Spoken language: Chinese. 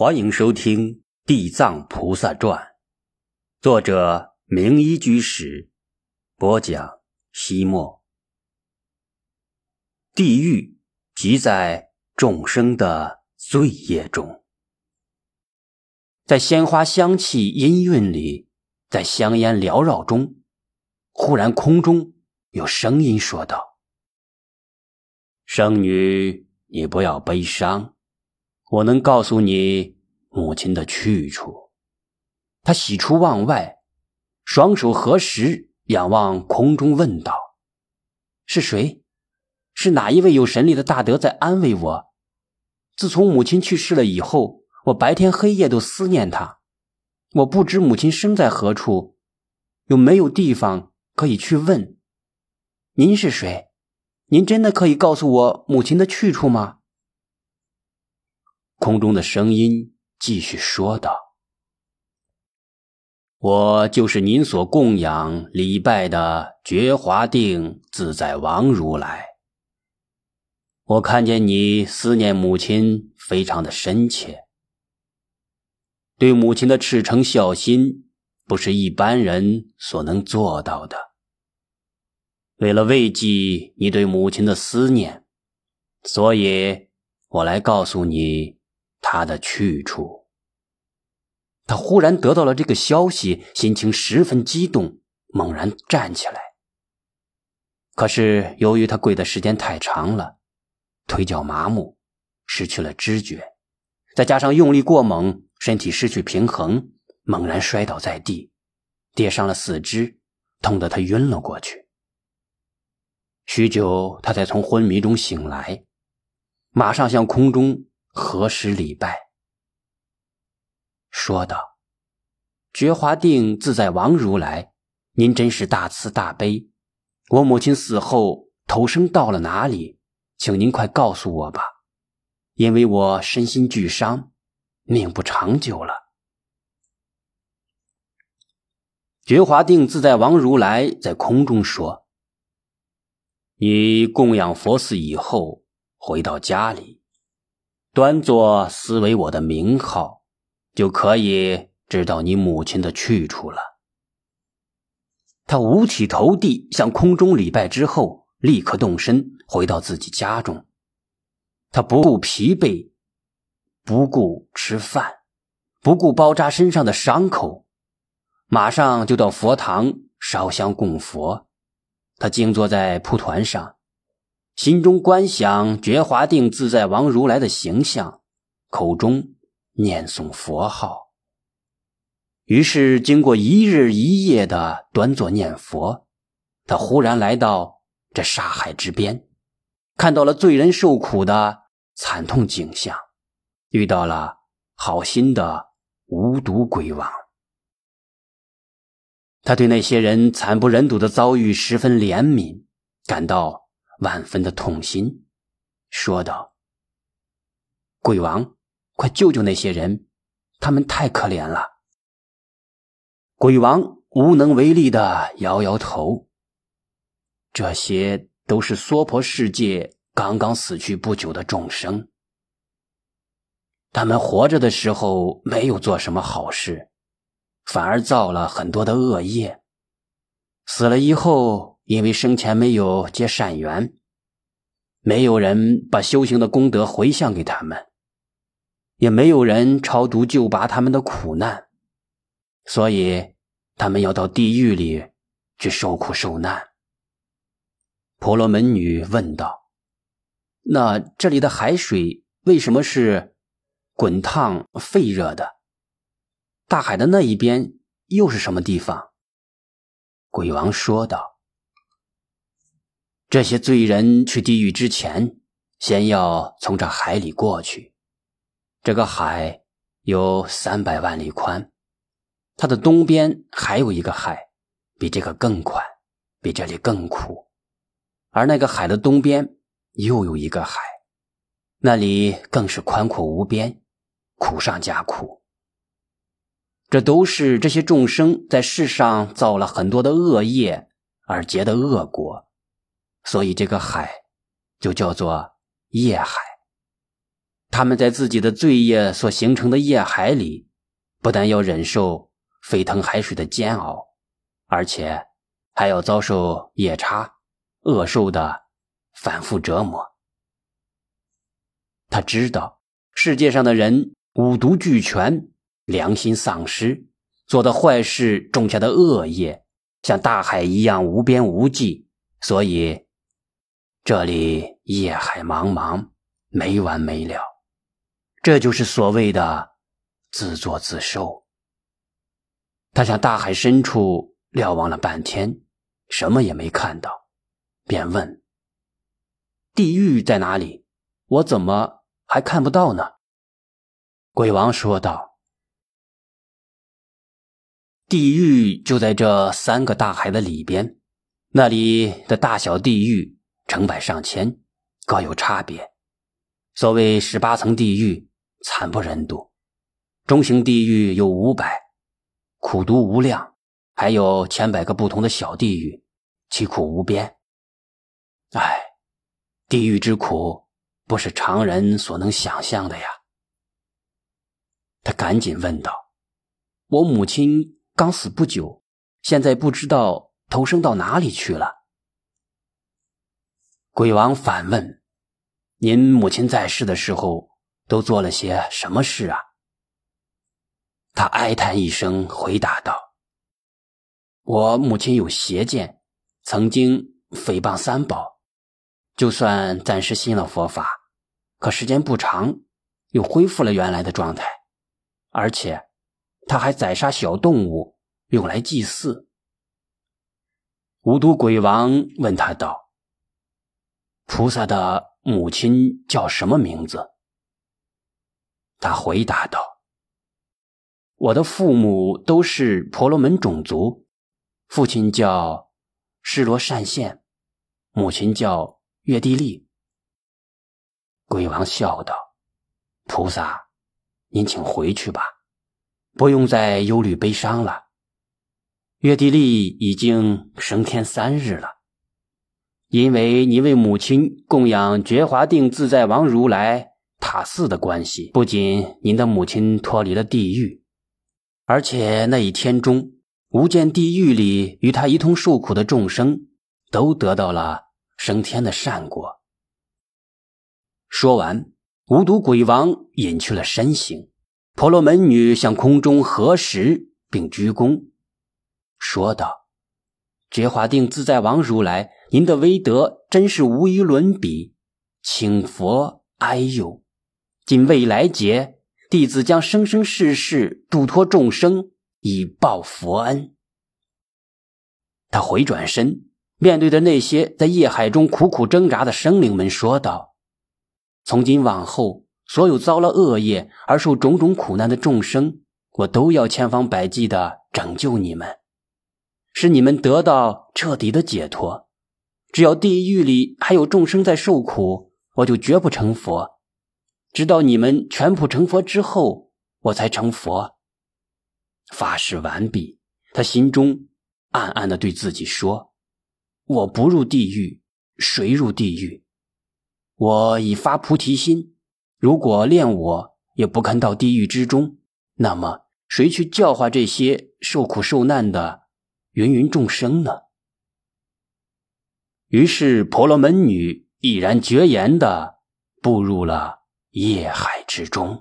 欢迎收听《地藏菩萨传》，作者明一居士播讲。西莫，地狱即在众生的罪业中，在鲜花香气氤氲里，在香烟缭绕中，忽然空中有声音说道：“圣女，你不要悲伤。”我能告诉你母亲的去处。他喜出望外，双手合十，仰望空中，问道：“是谁？是哪一位有神力的大德在安慰我？自从母亲去世了以后，我白天黑夜都思念她。我不知母亲生在何处，又没有地方可以去问。您是谁？您真的可以告诉我母亲的去处吗？”空中的声音继续说道：“我就是您所供养礼拜的觉华定自在王如来。我看见你思念母亲非常的深切，对母亲的赤诚孝心不是一般人所能做到的。为了慰藉你对母亲的思念，所以我来告诉你。”他的去处。他忽然得到了这个消息，心情十分激动，猛然站起来。可是由于他跪的时间太长了，腿脚麻木，失去了知觉，再加上用力过猛，身体失去平衡，猛然摔倒在地，跌伤了四肢，痛得他晕了过去。许久，他才从昏迷中醒来，马上向空中。何时礼拜？说道：“觉华定自在王如来，您真是大慈大悲。我母亲死后投生到了哪里？请您快告诉我吧，因为我身心俱伤，命不长久了。”觉华定自在王如来在空中说：“你供养佛寺以后，回到家里。”端坐思维我的名号，就可以知道你母亲的去处了。他五体投地，向空中礼拜之后，立刻动身回到自己家中。他不顾疲惫，不顾吃饭，不顾包扎身上的伤口，马上就到佛堂烧香供佛。他静坐在蒲团上。心中观想觉华定自在王如来的形象，口中念诵佛号。于是，经过一日一夜的端坐念佛，他忽然来到这沙海之边，看到了罪人受苦的惨痛景象，遇到了好心的无毒鬼王。他对那些人惨不忍睹的遭遇十分怜悯，感到。万分的痛心，说道：“鬼王，快救救那些人，他们太可怜了。”鬼王无能为力的摇摇头：“这些都是娑婆世界刚刚死去不久的众生，他们活着的时候没有做什么好事，反而造了很多的恶业，死了以后。”因为生前没有结善缘，没有人把修行的功德回向给他们，也没有人超度救拔他们的苦难，所以他们要到地狱里去受苦受难。婆罗门女问道：“那这里的海水为什么是滚烫沸热的？大海的那一边又是什么地方？”鬼王说道。这些罪人去地狱之前，先要从这海里过去。这个海有三百万里宽，它的东边还有一个海，比这个更宽，比这里更苦。而那个海的东边又有一个海，那里更是宽阔无边，苦上加苦。这都是这些众生在世上造了很多的恶业而结的恶果。所以这个海就叫做夜海。他们在自己的罪业所形成的业海里，不但要忍受沸腾海水的煎熬，而且还要遭受夜叉、恶兽的反复折磨。他知道世界上的人五毒俱全，良心丧失，做的坏事种下的恶业，像大海一样无边无际，所以这里夜海茫茫，没完没了。这就是所谓的自作自受。他向大海深处瞭望了半天，什么也没看到，便问：“地狱在哪里？我怎么还看不到呢？”鬼王说道：“地狱就在这三个大海的里边，那里的大小地狱成百上千，各有差别。所谓十八层地狱。”惨不忍睹，中型地狱有五百，苦毒无量；还有千百个不同的小地狱，其苦无边。唉，地狱之苦不是常人所能想象的呀！他赶紧问道：“我母亲刚死不久，现在不知道投生到哪里去了。”鬼王反问：“您母亲在世的时候？”都做了些什么事啊？他哀叹一声，回答道：“我母亲有邪见，曾经诽谤三宝，就算暂时信了佛法，可时间不长，又恢复了原来的状态。而且，他还宰杀小动物，用来祭祀。”无毒鬼王问他道：“菩萨的母亲叫什么名字？”他回答道：“我的父母都是婆罗门种族，父亲叫施罗善现，母亲叫月地利。”鬼王笑道：“菩萨，您请回去吧，不用再忧虑悲伤了。月地利已经升天三日了，因为你为母亲供养觉华定自在王如来。”塔寺的关系，不仅您的母亲脱离了地狱，而且那一天中无间地狱里与他一同受苦的众生，都得到了升天的善果。说完，无毒鬼王隐去了身形，婆罗门女向空中合十，并鞠躬，说道：“觉华定自在王如来，您的威德真是无与伦比，请佛哀佑。”今未来劫，弟子将生生世世度脱众生，以报佛恩。他回转身，面对着那些在业海中苦苦挣扎的生灵们，说道：“从今往后，所有遭了恶业而受种种苦难的众生，我都要千方百计的拯救你们，使你们得到彻底的解脱。只要地狱里还有众生在受苦，我就绝不成佛。”直到你们全部成佛之后，我才成佛。发誓完毕，他心中暗暗的对自己说：“我不入地狱，谁入地狱？我已发菩提心，如果连我也不肯到地狱之中，那么谁去教化这些受苦受难的芸芸众生呢？”于是婆罗门女毅然决然的步入了。夜海之中。